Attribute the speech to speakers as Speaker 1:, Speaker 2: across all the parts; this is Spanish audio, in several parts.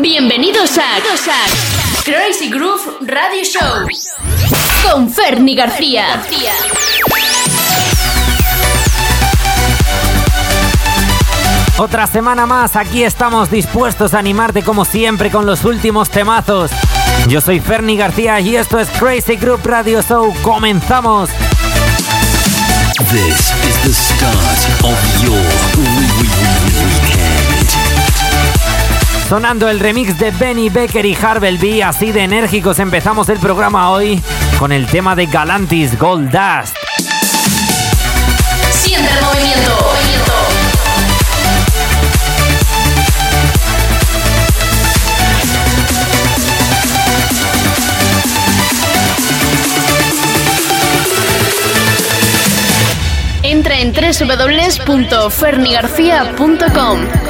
Speaker 1: Bienvenidos a Crazy Groove Radio Show con Ferni García.
Speaker 2: Otra semana más, aquí estamos dispuestos a animarte como siempre con los últimos temazos. Yo soy Ferni García y esto es Crazy Group Radio Show. ¡Comenzamos!
Speaker 3: This is the start of your.
Speaker 2: Sonando el remix de Benny Becker y Harvel B, así de enérgicos empezamos el programa hoy con el tema de Galantis Gold Dust.
Speaker 1: Siente el movimiento. movimiento. Entra en www.fernigarcia.com.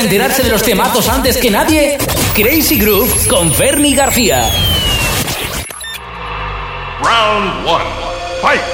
Speaker 4: enterarse de los temazos antes que nadie? Crazy Groove con Fernie García.
Speaker 5: Round 1. Fight!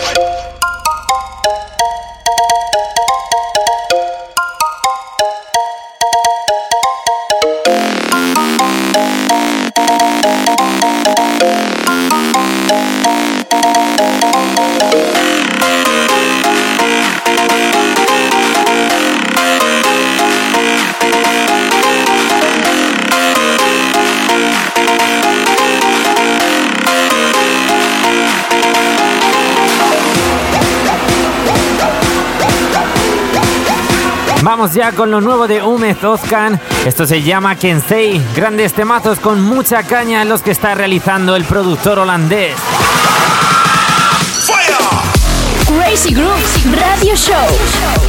Speaker 2: Vamos ya con lo nuevo de Ume Zozkan. Esto se llama Kensei. Grandes temazos con mucha caña en los que está realizando el productor holandés.
Speaker 1: Crazy Groove Radio Show.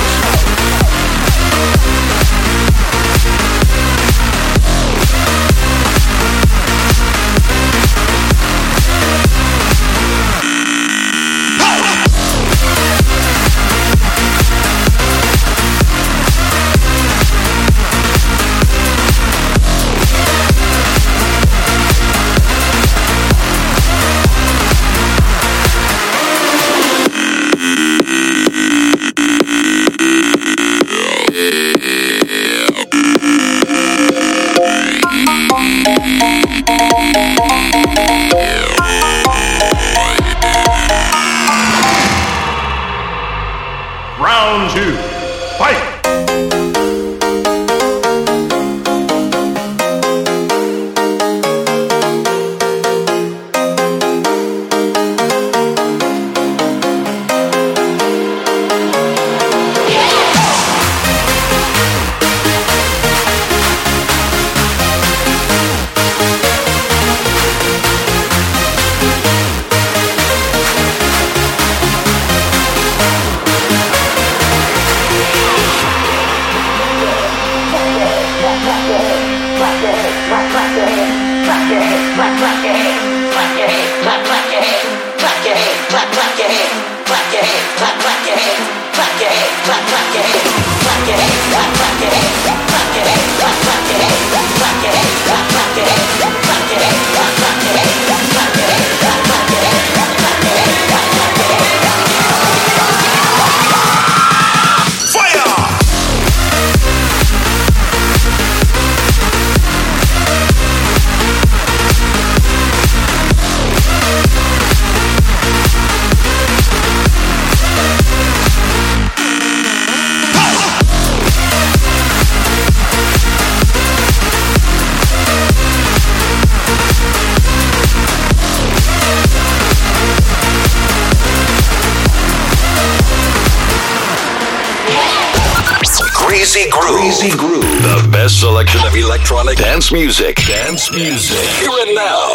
Speaker 6: best selection of electronic dance music. Dance music. Here and now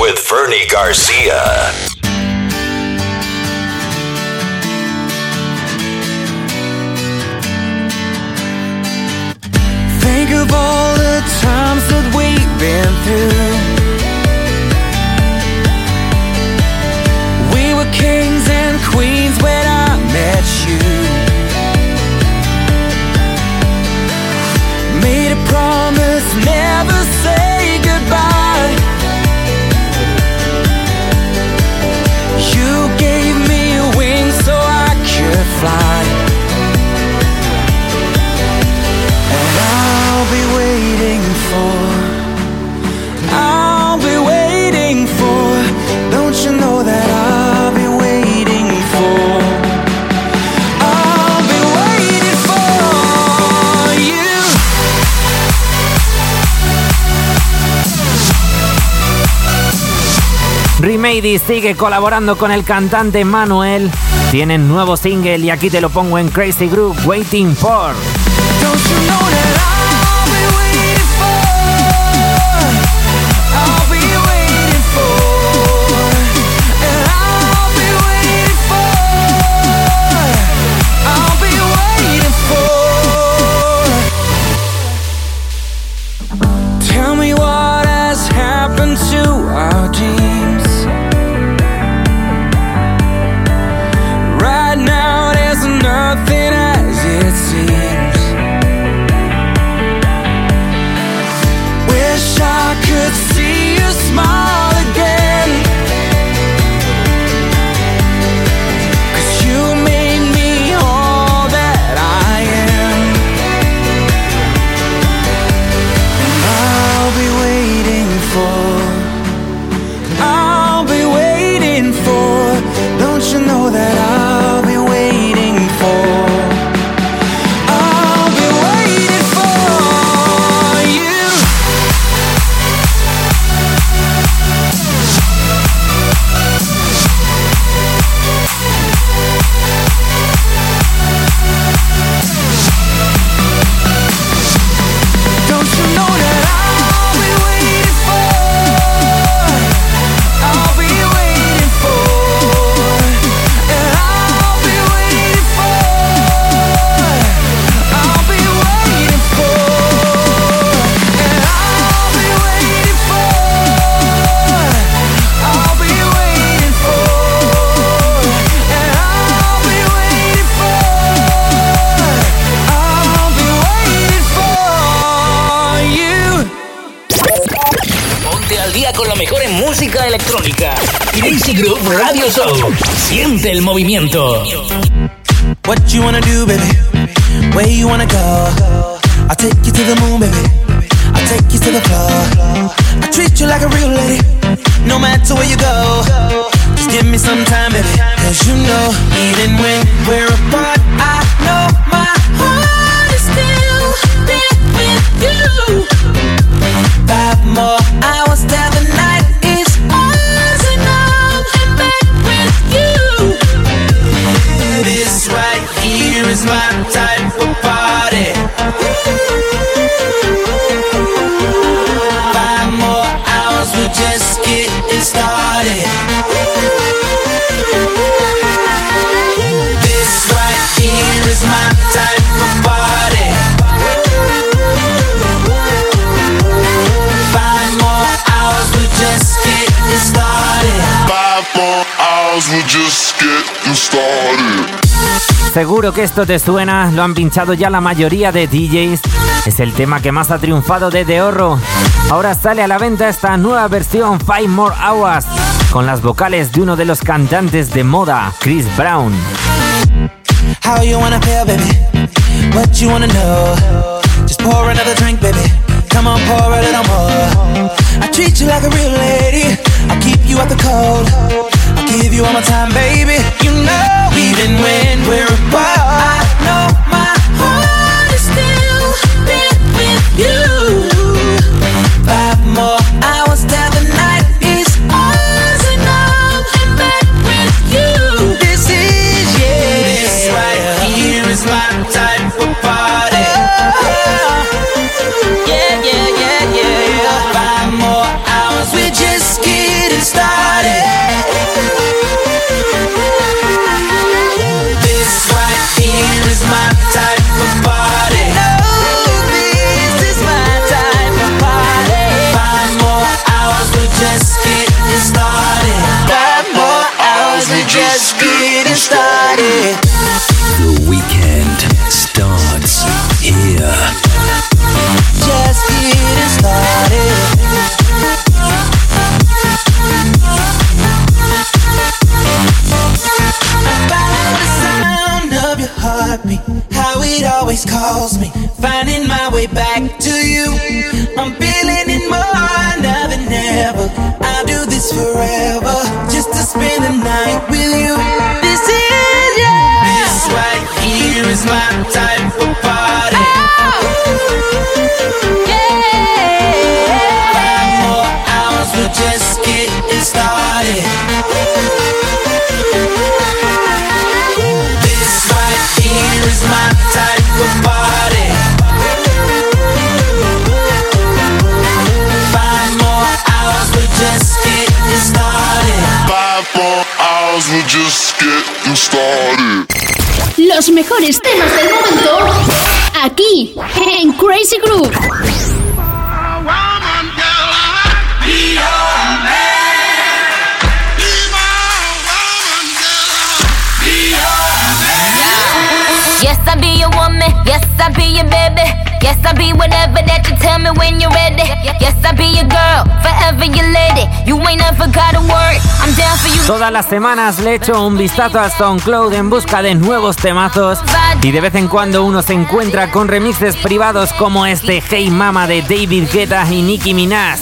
Speaker 6: with Vernie Garcia.
Speaker 7: Think of all the times that we've been through. We were kings and queens when I met you.
Speaker 8: Sigue colaborando con el cantante Manuel. Tienen nuevo single y aquí te lo pongo en Crazy Group Waiting For.
Speaker 9: movimiento.
Speaker 8: Seguro que esto te suena, lo han pinchado ya la mayoría de DJs. Es el tema que más ha triunfado desde Horro. Ahora sale a la venta esta nueva versión Five More Hours con las vocales de uno de los cantantes de moda, Chris Brown.
Speaker 7: How you wanna feel, baby? What you wanna know? Just pour another drink, baby. Come on, pour a little more. I treat you like a real lady. I keep you out the cold. I give you all my time, baby. You know. even when we're apart.
Speaker 10: los mejores temas del momento aquí en Crazy Groove.
Speaker 11: Yes, I be your woman. Yes, I be your baby.
Speaker 7: Todas las semanas le echo un vistazo a SoundCloud en busca de nuevos temazos. Y de vez en cuando uno se encuentra con remixes privados como este Hey Mama de David Guetta y Nicki Minaj.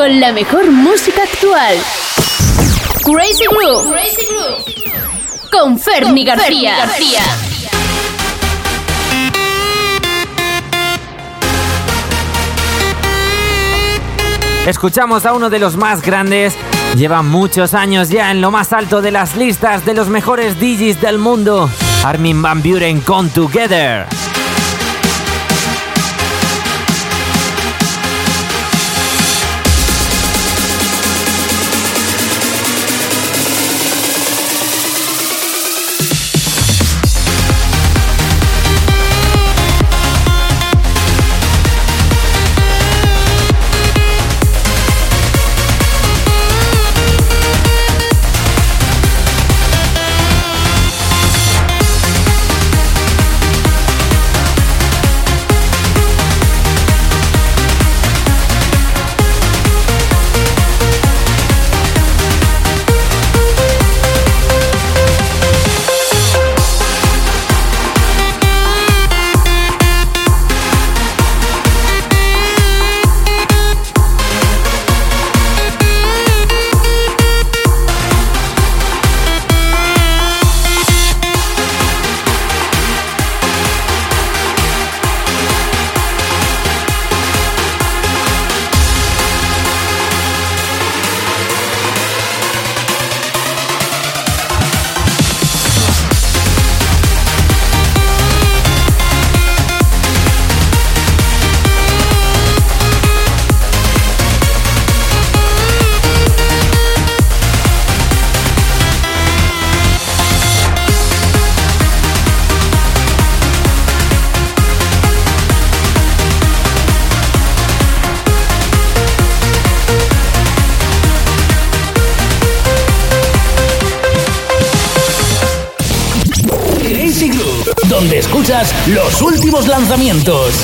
Speaker 10: con la mejor música actual. Crazy Groove. Con Fernie García.
Speaker 7: Escuchamos a uno de los más grandes, lleva muchos años ya en lo más alto de las listas de los mejores DJs del mundo, Armin Van Buren con Together.
Speaker 1: Lanzamientos.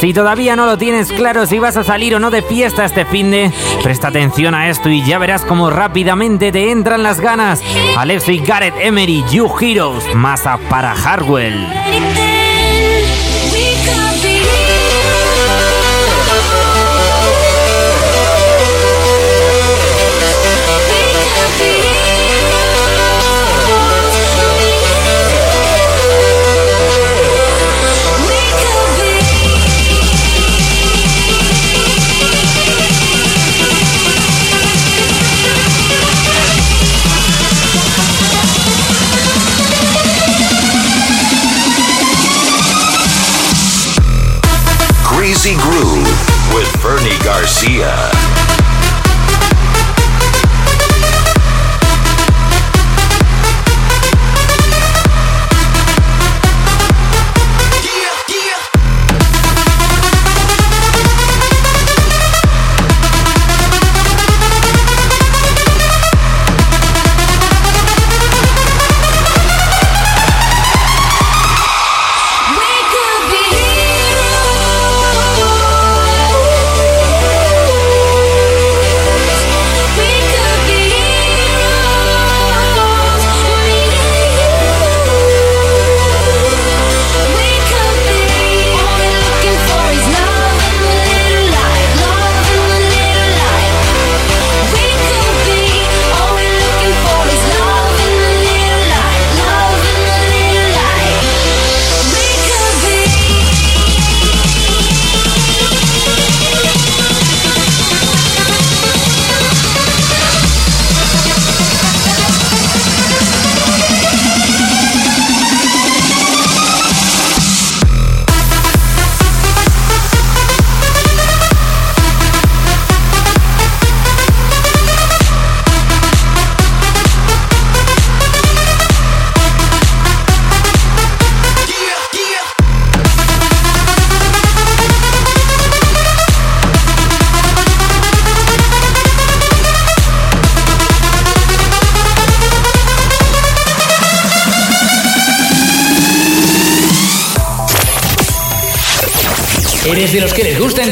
Speaker 2: Si todavía no lo tienes claro si vas a salir o no de fiesta este fin de, presta atención a esto y ya verás cómo rápidamente te entran las ganas. Alexo y Gareth Emery, You Heroes, masa para Harwell.
Speaker 7: Bernie Garcia.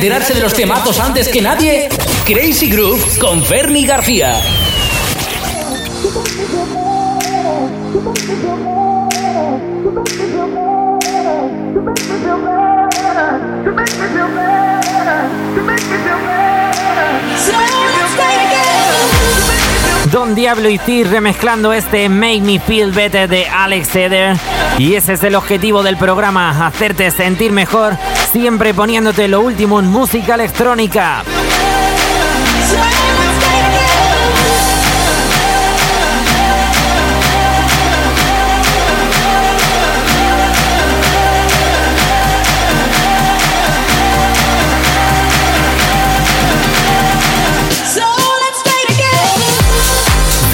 Speaker 1: Enterarse de los temazos antes que nadie? Crazy Groove con Fernie García.
Speaker 2: Don Diablo y T remezclando este Make Me Feel Better de Alex Eder. Y ese es el objetivo del programa, hacerte sentir mejor, siempre poniéndote lo último en música electrónica.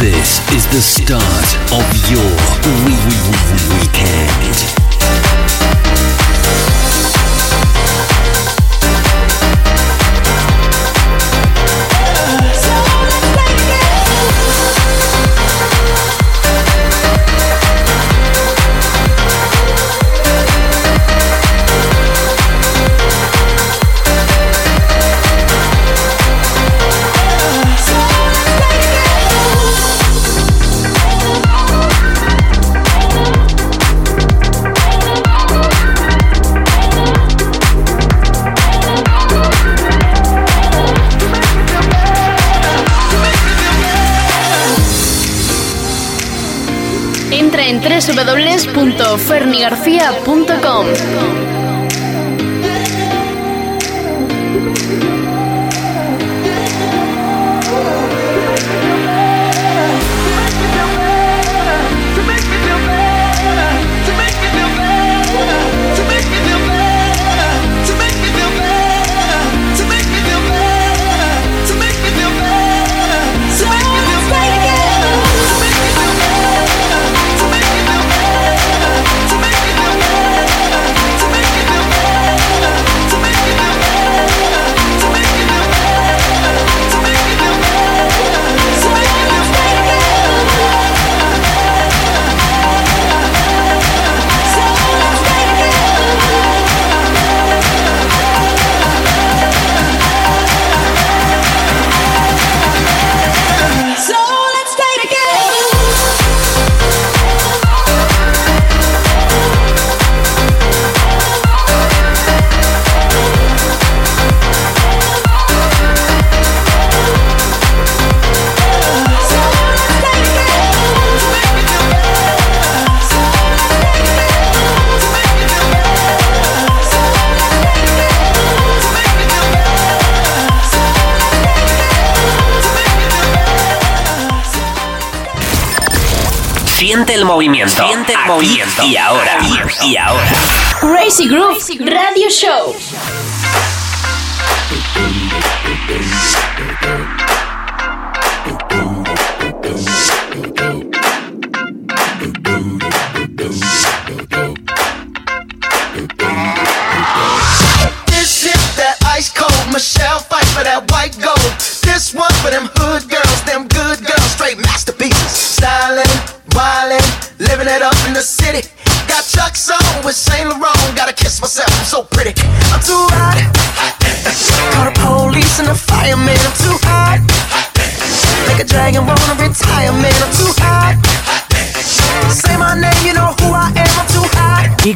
Speaker 3: This is the start of your weekend.
Speaker 10: www.fernigarcia.com.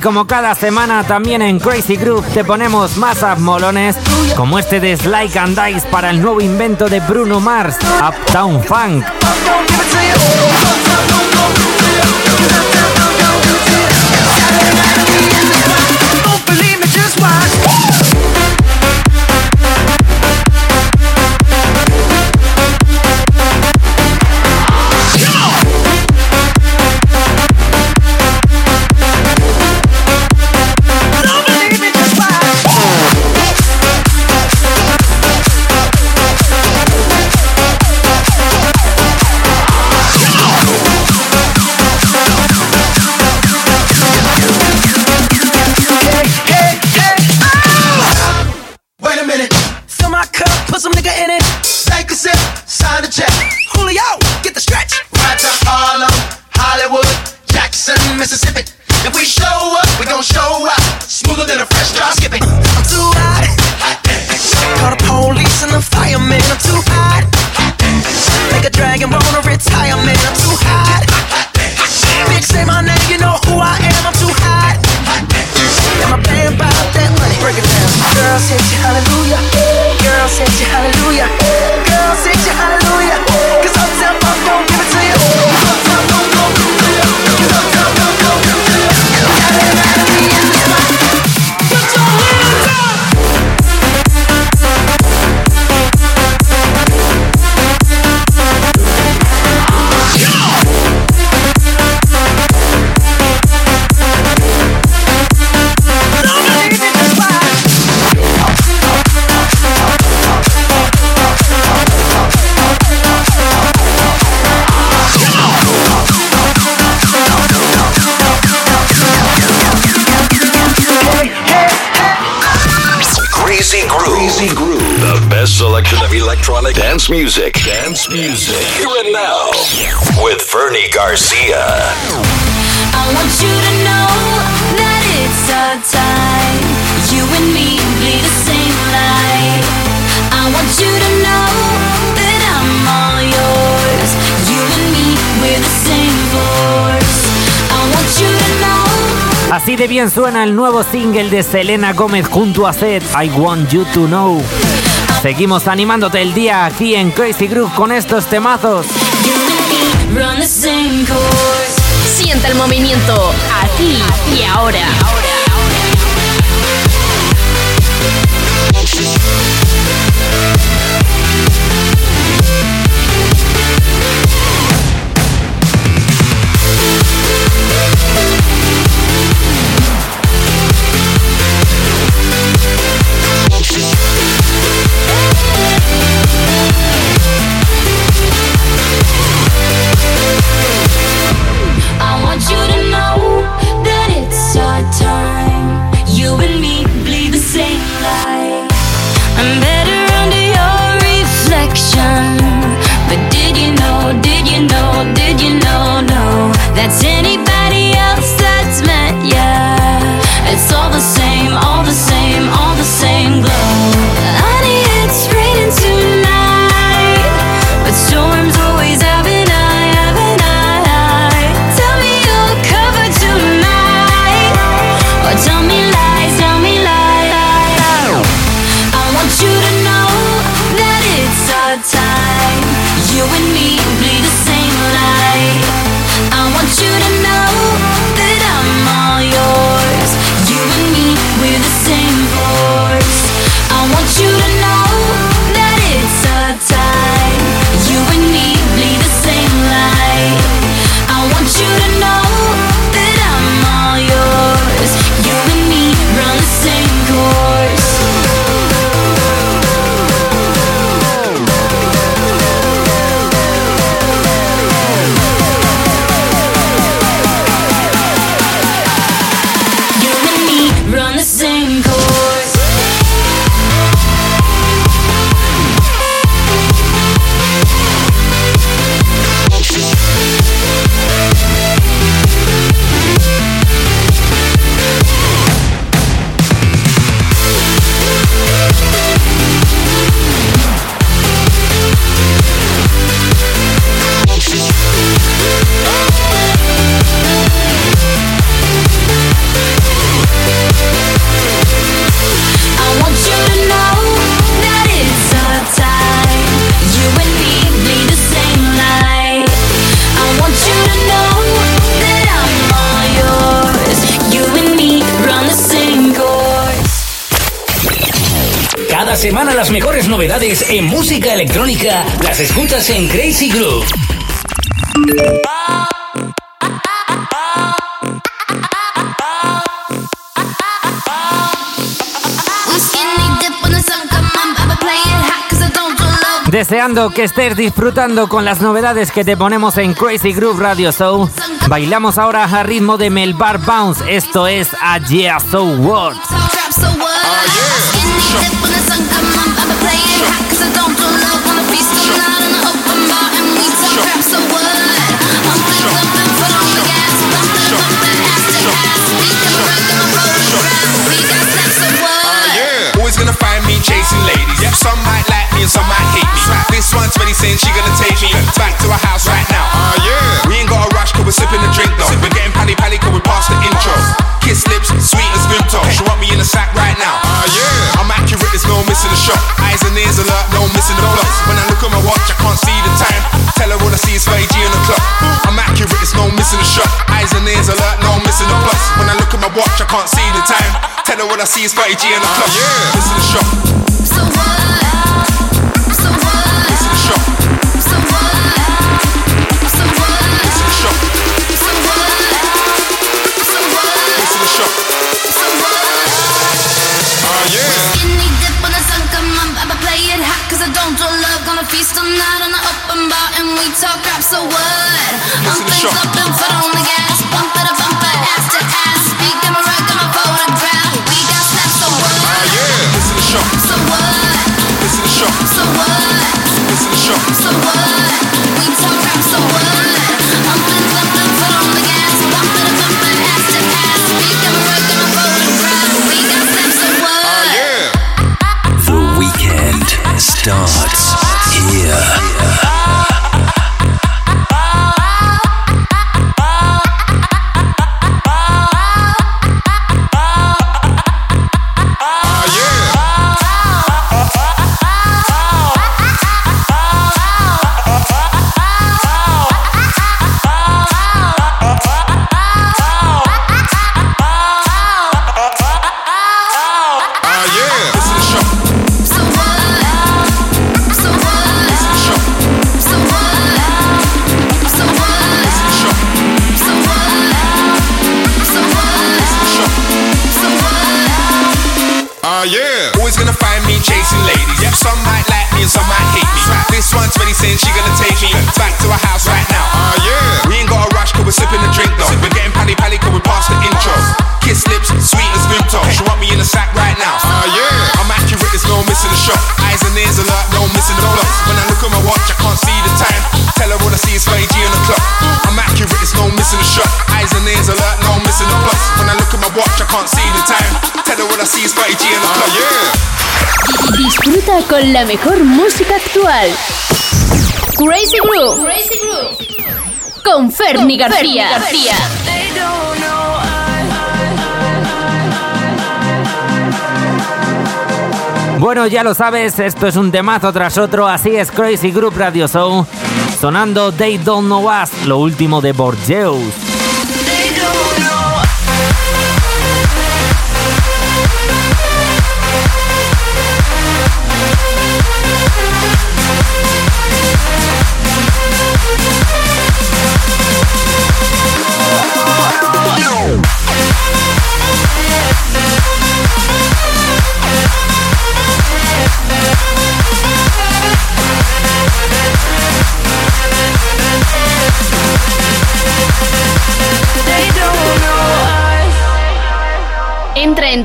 Speaker 9: como cada semana también en Crazy Group te ponemos más molones como este de Slike and Dice para el nuevo invento de Bruno Mars, Uptown Funk.
Speaker 6: dance music. Dance music. Here and now with Vernie Garcia.
Speaker 11: I want you to know that it's our time. You and me bleed the same light. I want you to know that I'm all yours. You and me, we're the same force. I want you to know.
Speaker 9: Así de bien suena el nuevo single de Selena Gómez junto a Seth, I Want You to Know. Seguimos animándote el día aquí en Crazy Groove con estos temazos.
Speaker 10: Sienta el movimiento aquí y ahora.
Speaker 1: electrónica las escuchas en Crazy Groove.
Speaker 2: Deseando que estés disfrutando con las novedades que te ponemos en Crazy Groove Radio Show. Bailamos ahora a ritmo de Melbar Bounce. Esto es A Yeah So
Speaker 12: World. what I see is Fatty G in the club. Yeah. Listen to
Speaker 11: shop. So what? So what?
Speaker 12: Shop.
Speaker 11: So what? So what? So what? So what? So what?
Speaker 12: Ah, feast all night on the open bar and we talk rap. So what? I'm things up and for the
Speaker 7: gas. la mejor música actual. Crazy Groove. Crazy Groove. Con Fernie García.
Speaker 2: Bueno, ya lo sabes, esto es un temazo tras otro, así es Crazy Group Radio Show, sonando They Don't Know Us, lo último de Borgeus.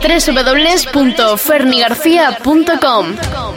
Speaker 7: www.fernigarcia.com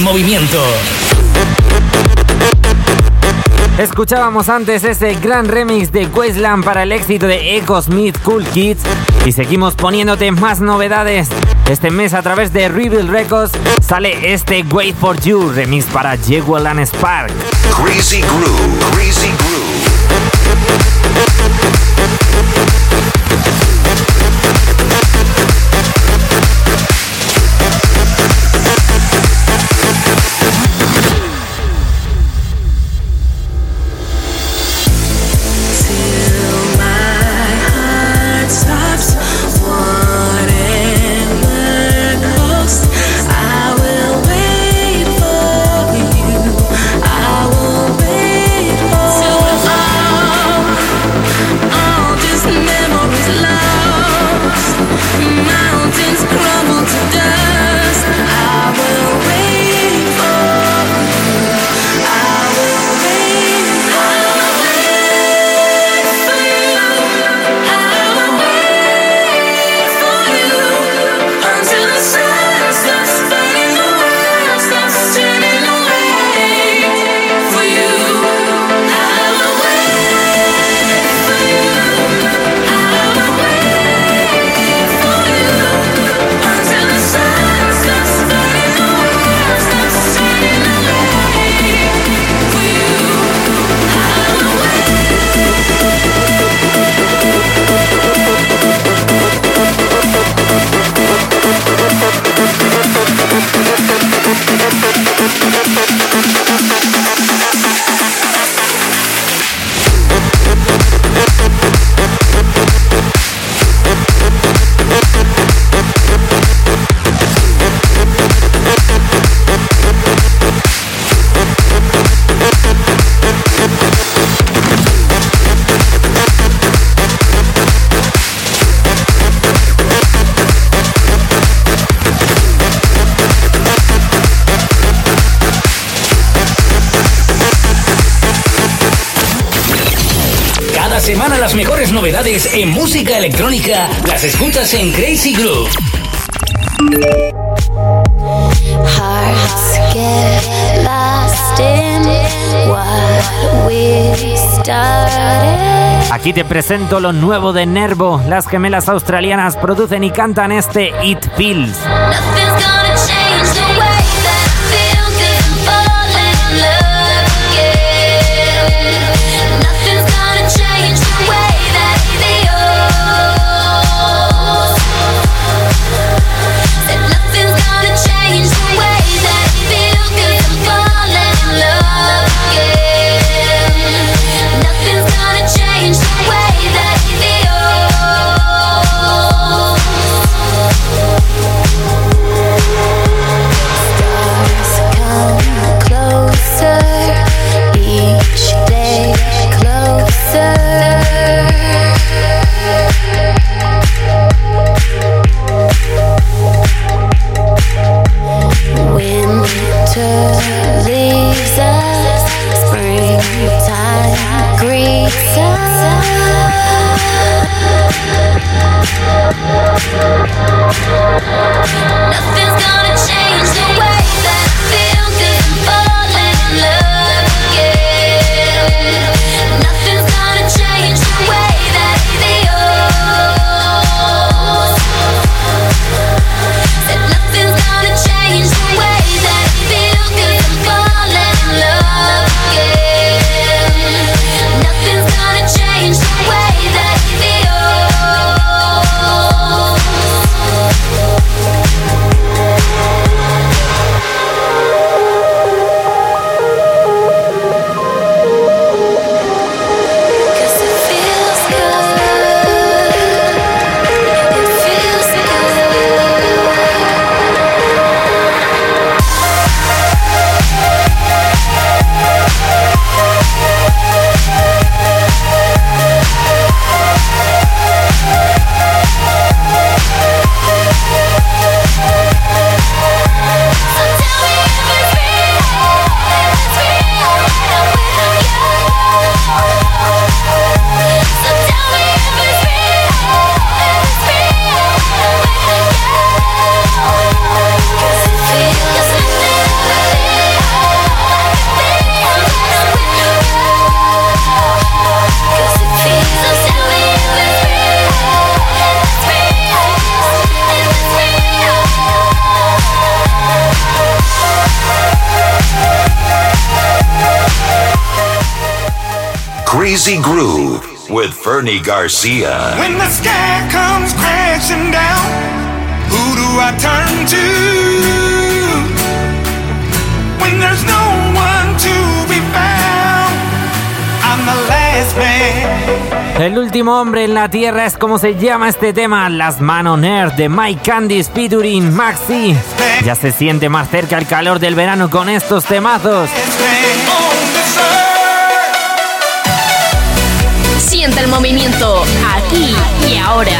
Speaker 1: movimiento.
Speaker 2: Escuchábamos antes ese gran remix de Wasteland para el éxito de Echo Smith Cool Kids y seguimos poniéndote más novedades. Este mes a través de Reveal Records sale este Wait for You remix para Jewel and Spark.
Speaker 7: Crazy Groove, Crazy Groove.
Speaker 9: Las mejores novedades en música electrónica las escuchas en Crazy Groove.
Speaker 7: Hearts get lost in what we started.
Speaker 2: Aquí te presento lo nuevo de Nervo. Las gemelas australianas producen y cantan este It Feels.
Speaker 7: touch
Speaker 6: Crazy Groove with Fernie Garcia.
Speaker 13: When the sky comes crashing down, who do I turn to? When there's no one to be found, I'm the last man.
Speaker 2: El último hombre en la tierra es como se llama este tema, Las Manos Nerd de Mike Candice featuring Maxi. Ya se siente más cerca el calor del verano con estos temazos.
Speaker 10: Siente el movimiento aquí y ahora.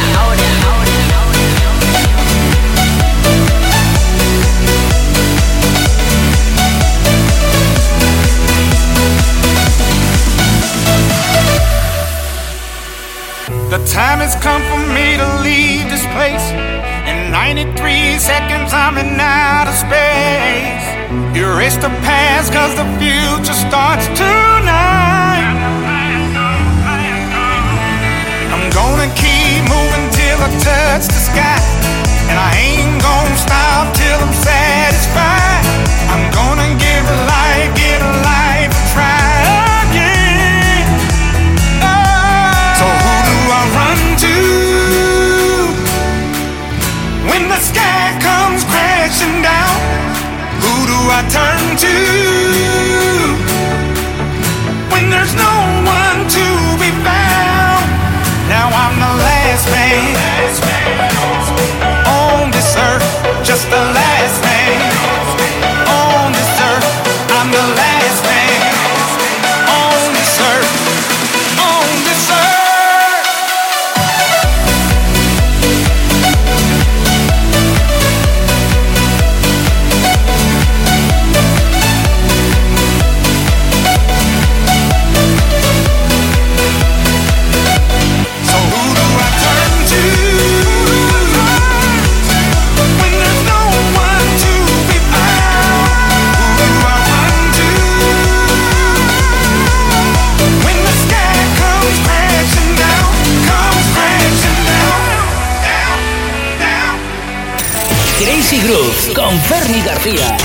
Speaker 13: The time has come for me to leave this place. In 93 seconds, I'm in outer space. Erase the past, cause the future starts tonight. Gonna keep moving till I touch the sky. And I ain't gonna stop till I'm satisfied. I'm gonna give life, give life a try again. Oh. So who do I run to when the sky comes crashing down? Who do I turn to when there's no one
Speaker 9: Fernie García.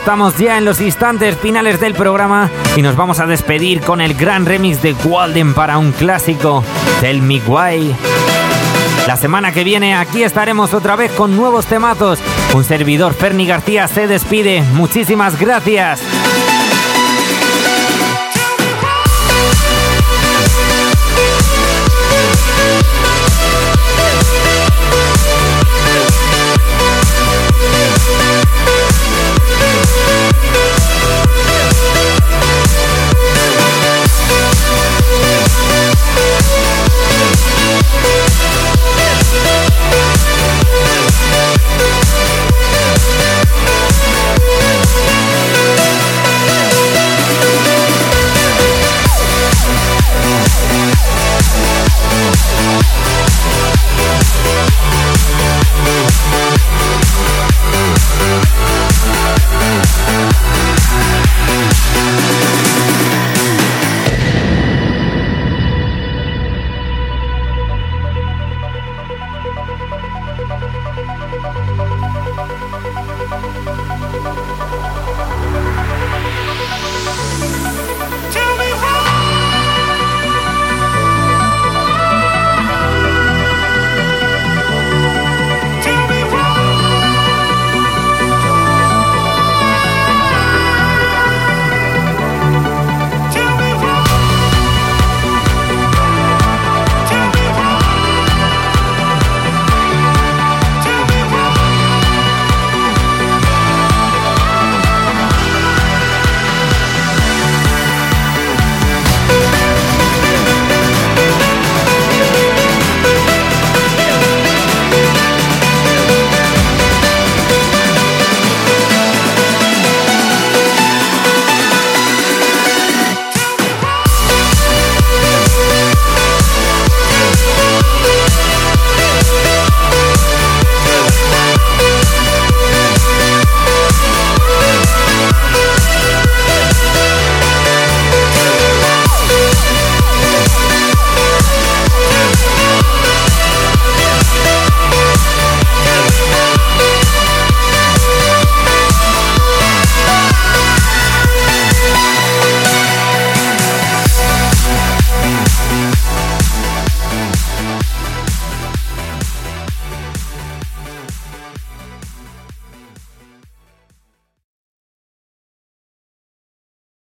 Speaker 2: Estamos ya en los instantes finales del programa y nos vamos a despedir con el gran remix de Walden para un clásico, del Me Why. La semana que viene aquí estaremos otra vez con nuevos temazos. Un servidor Ferni García se despide. Muchísimas gracias.